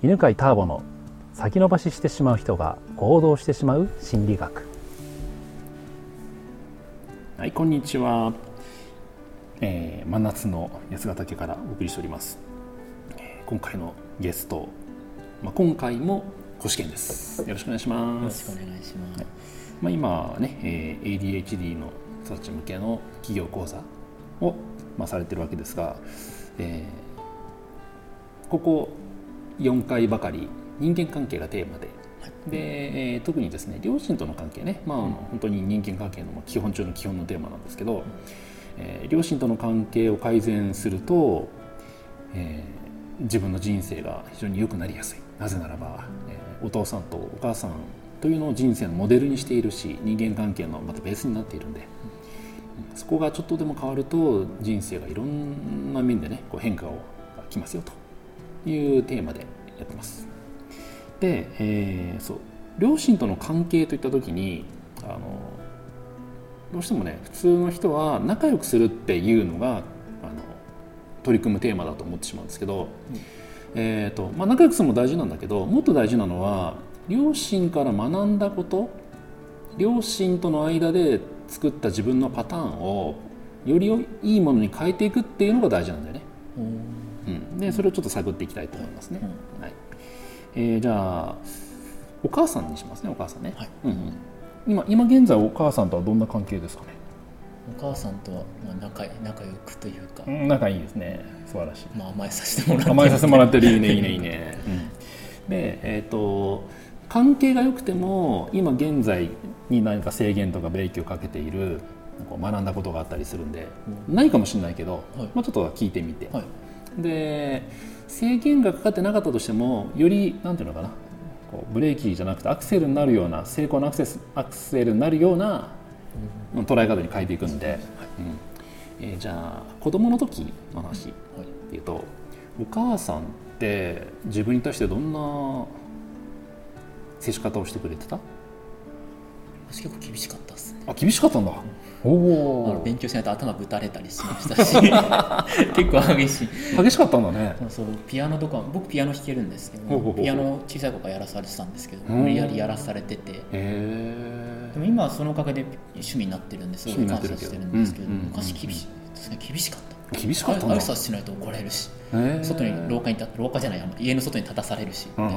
犬飼ターボの先延ばししてしまう人が行動してしまう心理学。はいこんにちは、えー、真夏の八ヶ岳からお送りしております、えー、今回のゲスト、まあ、今回も小試験です。よろしくお願いします。よろしくお願いします、はい、まあ、今ね、えー、ADHD の人たち向けの企業講座を、まあ、されてるわけですが、えー、ここ4回ばかり人間関係がテーマで。で、えー、特にですね両親との関係ね、まあ、あの本当に人間関係の基本中の基本のテーマなんですけど、えー、両親との関係を改善すると、えー、自分の人生が非常に良くなりやすい。なぜならば、えー、お父さんとお母さんというのを人生のモデルにしているし人間関係のまたベースになっているんで、そこがちょっとでも変わると人生がいろんな面でねこう変化がきますよというテーマでやってます。で、えー、そう両親との関係といった時にあのどうしてもね普通の人は仲良くするっていうのがあの取り組むテーマだと思ってしまうんですけど、うん、えーとまあ、仲良くするのも大事なんだけどもっと大事なのは両親から学んだこと両親との間で作った自分のパターンをよりいいものに変えていくっていうのが大事なんだよね。うん、でそれをちょっと探っていきたいと思いますね。うん、はい。えー、じゃあお母さんにしますねお母さんね、はい。うんうん、今今現在お母さんとはどんな関係ですかね？お母さんとは仲仲良くというか、うん、仲いいですね。素晴らしい、まあ、甘えさせてもらって。甘えさせてもらってる。いいねいいねいいね、うん、でえっ、ー、と関係が良くても今現在に何か制限とかブレーキをかけている学んだことがあったりするんで、うん、ないかもしれないけど、はい、まあ、ちょっと聞いてみて、はい、で制限がかかってなかったとしてもよりなんていうのかなこうブレーキじゃなくてアクセルになるような成功のアクセスアクセルになるような捉え方に変えていくんで、うん。えー、じゃあ子供の時の話っていうと、はい、お母さんって自分に対してどんな接し方をしてくれてた？私結構厳しかったっすね。あ厳しかったんだ、おお勉強しないと頭ぶたれたりしましたし。結構激しい。激しかったんだね。そうピアノとか僕ピアノ弾けるんですけどピアノ小さい子からやらされてたんですけど無理やりやらされてて。でも今はそのおかげで趣味になってるんですごい感謝してるんですけど昔厳し厳しかった。厳しかったんだ。挨拶しないと怒られるし外に廊下に廊下じゃない家の外に立たされるし、結構あ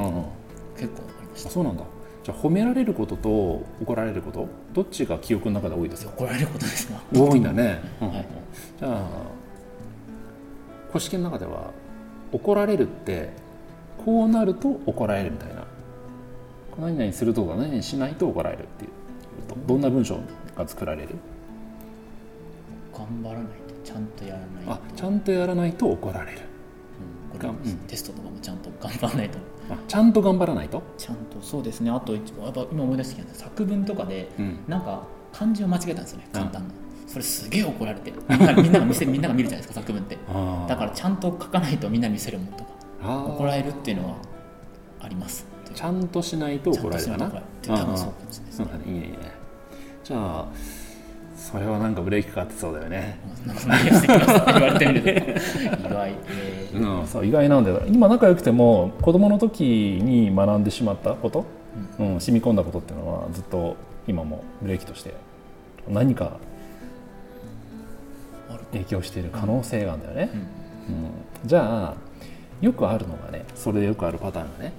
りました。そうなんだじゃあ褒められることと怒られることどっちが記憶の中で多いですか？怒られることですか多いんだね、うん。はい、じゃあ古式の中では怒られるってこうなると怒られるみたいな。何々するとか何々しないと怒られるっていう。どんな文章が作られる？頑張らないとちゃんとやらないと。あちゃんとやらないと怒られる、テストとかもちゃんと頑張らないと。ちゃんと頑張らないと？ちゃんとそうですね。あとやっぱ今思い出してきた作文とかで、うん、なんか漢字を間違えたんですよね簡単な、それすげえ怒られて。みんなが見せみんなが見るじゃないですか作文って。だからちゃんと書かないとみんな見せるもんとか怒られるっていうのはあります。ちゃんとしないと怒られるかな。多分そうかもしれないですね。いいねいいね。じゃあそれはなんかブレーキかかってそうだよね。言われてみる意外、えー、うん、そう意外なんだよ。今仲良くても子供の時に学んでしまったこと、うん、うん、染み込んだことっていうのはずっと今もブレーキとして何か影響している可能性があるんだよね。うん、うん、じゃあよくあるのがねそれでよくあるパターンがね。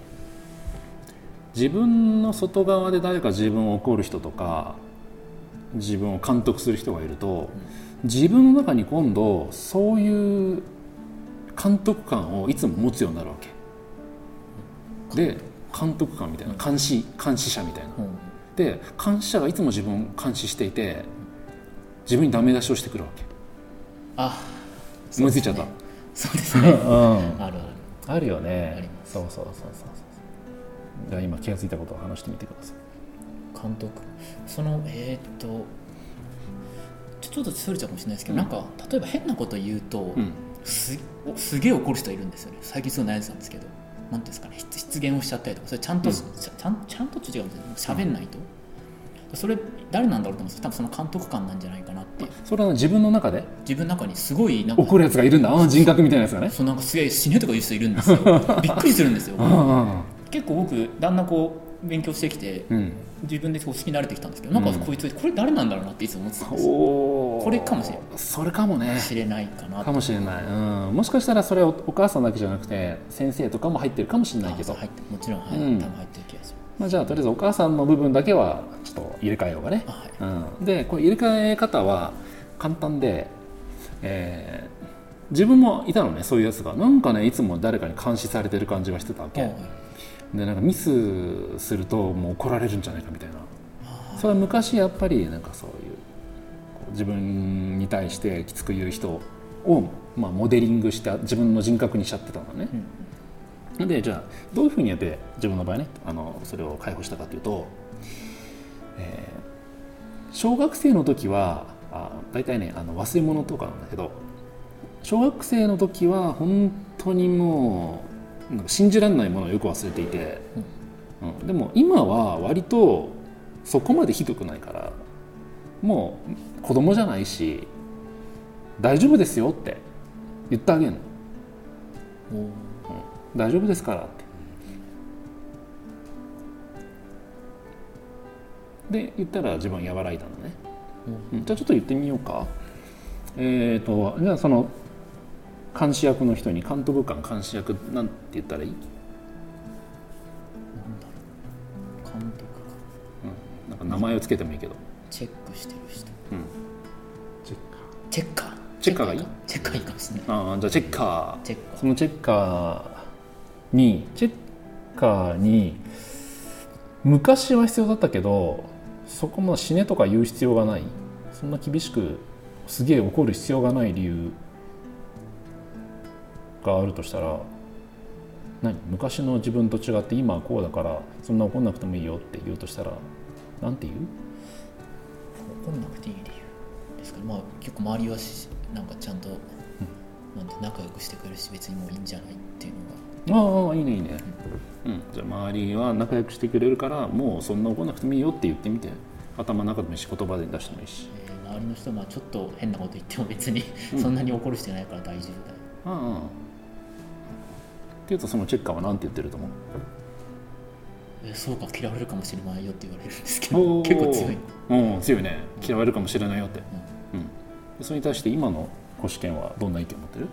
自分の外側で誰か自分を怒る人とか自分を監督する人がいると自分の中に今度そういう監督感をいつも持つようになるわけ。で監督官みたいな監視監視者みたいな、で監視者がいつも自分を監視していて自分にダメ出しをしてくるわけ。あ思いついちゃった？そうですね、うん、あるある。あるよね。そうそうそうそうそう。じゃあ今気が付いたことを話してみてください監督。そのえー、っとちょっとそれちゃうかもしれないですけど、うん、なんか例えば変なこと言うと、うん、すすげえ怒る人いるんですよね。最近そう悩んでたんですけどなんですかね。失言をしちゃったりとかそれちゃんと、うん、ちゃんちゃんと違うんですよ喋んないと、それ誰なんだろうと思うんです多分その監督官なんじゃないかなって。それは自分の中で？自分の中にすごいなんか怒るやつがいるんだ。ああ人格みたいなやつがね。そうなんかすげえ死ねとか言う人いるんですよ。びっくりするんですよ。あ結構僕だんだんこう勉強してきてあうん自分でこう好きになれてきたんですけどなんかこいつこれ誰なんだろうなっていつも思ってたんですよ。これかもしれないそれかもね。知れないかなかもしれない、うん、もしかしたらそれはおお母さんだけじゃなくて先生とかも入ってるかもしれないけど。入ってもちろん、はいうん。多分入ってる気がしまあ、じゃあとりあえずお母さんの部分だけはちょっと入れ替えようかね。はい。うん、でこれ入れ替え方は簡単で、えー自分もいたのねそういうやつが。なんかねいつも誰かに監視されてる感じがしてたわけ、はいでなんかミスするともう怒られるんじゃないかみたいな。それは昔やっぱりなんかそういう自分に対してきつく言う人を、まあ、モデリングして自分の人格にしちゃってたのね、でじゃあどういうふうにやって自分の場合ねあのそれを解放したかというと、えー小学生の時はあ大体ねあの忘れ物とかなんだけど小学生の時は本当にもうなんか信じられないものをよく忘れていて、うん、でも今は割とそこまでひどくないからもう子供じゃないし大丈夫ですよって言ってあげるの。おー大丈夫ですからって。で言ったら自分和らいだのね、うん。じゃあちょっと言ってみようか。えっ、とじゃあその監視役の人に監督官監視役なんて言ったらいい、なんだろう監督がうん、なんか名前をつけてもいいけど、チェックしてる人。うん、チェッカチェッカーチェッカー。がいいチェッカーいいかもしれない。ーあーじゃあチェッカー。チェッカー。そのチェッカーにチェッカーに昔は必要だったけどそこも死ねとか言う必要がない。そんな厳しくすげえ怒る必要がない理由があるとしたら何？昔の自分と違って今はこうだからそんな怒んなくてもいいよって言うとしたらなんて言う？怒んなくていい理由ですか？ねまあ結構周りはしなんかちゃんと、なんて仲良くしてくれるし別にもういいんじゃないっていうのが。ああいいねいいね、うん、じゃあ周りは仲良くしてくれるからもうそんな怒んなくてもいいよって言ってみて。頭の中でもし言葉で出してもいいし。えー周りの人はまあちょっと変なこと言っても別にそんなに怒る人いないから大丈夫だよ、ああっていうとそのチェッカーは何て言ってると思う？えーそうか嫌われるかもしれないよって言われるんですけおどー。結構強い、うん強いね。嫌われるかもしれないよって、うん。でそれに対して今の保守権はどんな意見を持ってる？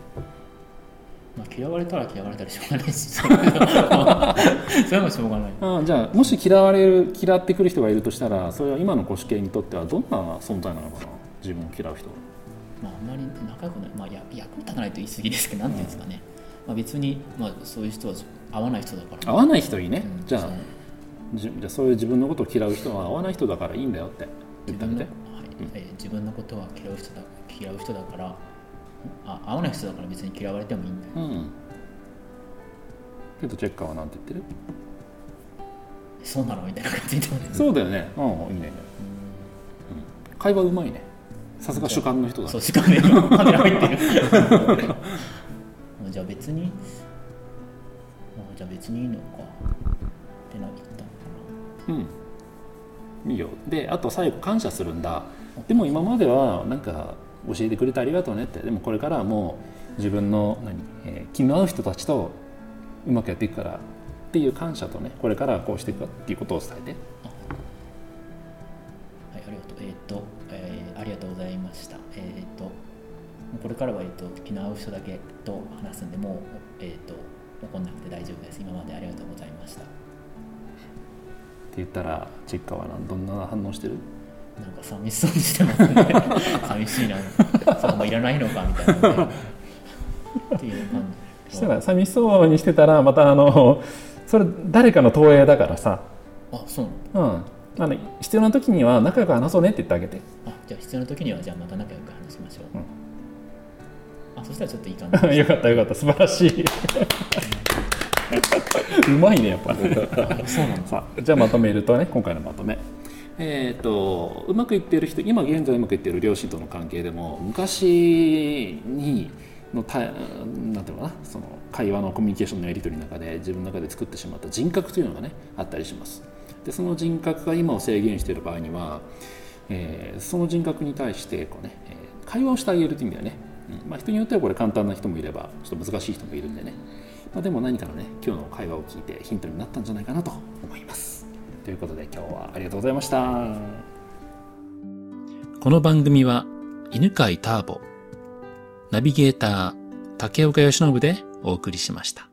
まあ、嫌われたら嫌われたらしょうがないし。それもうしょうがない。ああじゃあもし嫌われる嫌ってくる人がいるとしたらそれは今の保守権にとってはどんな存在なのかな？自分を嫌う人は。まあ、あんまり仲良くない、まあ、や役に立たないと言い過ぎですけど、なんていうんですかね、まあ、別に、まあ、そういう人は合わない人だから、合わない人いいね、うんじゃあそう。じじゃあそういう自分のことを嫌う人は合わない人だからいいんだよって言ってあげて。自分の,、ことは嫌う人だ嫌う人だからあ、合わない人だから別に嫌われてもいいんだよ。うん。けどチェッカーは何て言ってる？そうなのみたいな感じで言ってますそうだよね。うんいいね。うん、会話うまいね。さすが主観の人だそう、時間で今カメラ入ってる。じゃあ別に、あじゃあ別にいいのか。ってなったのかうん。いいよ。であと最後感謝するんだ。でも今まではなんか教えてくれてありがとうねって。でもこれからはもう自分の何、えー気の合う人たちとうまくやっていくからっていう感謝とねこれからはこうしていくっていうことを伝えて。はい、ありがとう。えっ、と、これからは、えっ、と、気の合う人だけと話すんで、もう、えっ、と、怒んなくて大丈夫です。今までありがとうございました。って言ったらチェッカーは何どんな反応してる？なんか寂しそうにしてますね。寂しいな。そこもいらないのかみたいな、っていう感じ。したら寂しそうにしてたらまたあのそれ誰かの投影だからさ、あ、そうなの？うん、あの必要な時には仲良く話そうねって言ってあげてあ、じゃあ必要な時には、じゃあまた仲良く話しましょう。うんあ、そしたらちょっといい感じ。よかったよかった。素晴らしい。うまいねやっぱあそうなんだ。さあじゃあまとめるとね今回のまとめ。えー、とうまくいっている人今現在うまくいっている両親との関係でも昔にのたなんていうのかなその会話のコミュニケーションのやり取りの中で自分の中で作ってしまった人格というのがねあったりします。でその人格が今を制限している場合には、えー、その人格に対してこうね、えー、会話をしてあげるという意味ではね、まあ、人によってはこれ簡単な人もいればちょっと難しい人もいるんでね、まあ、でも何かのね今日の会話を聞いてヒントになったんじゃないかなと思います。ということで今日はありがとうございました。この番組は犬飼ターボナビゲーター竹岡由伸でお送りしました。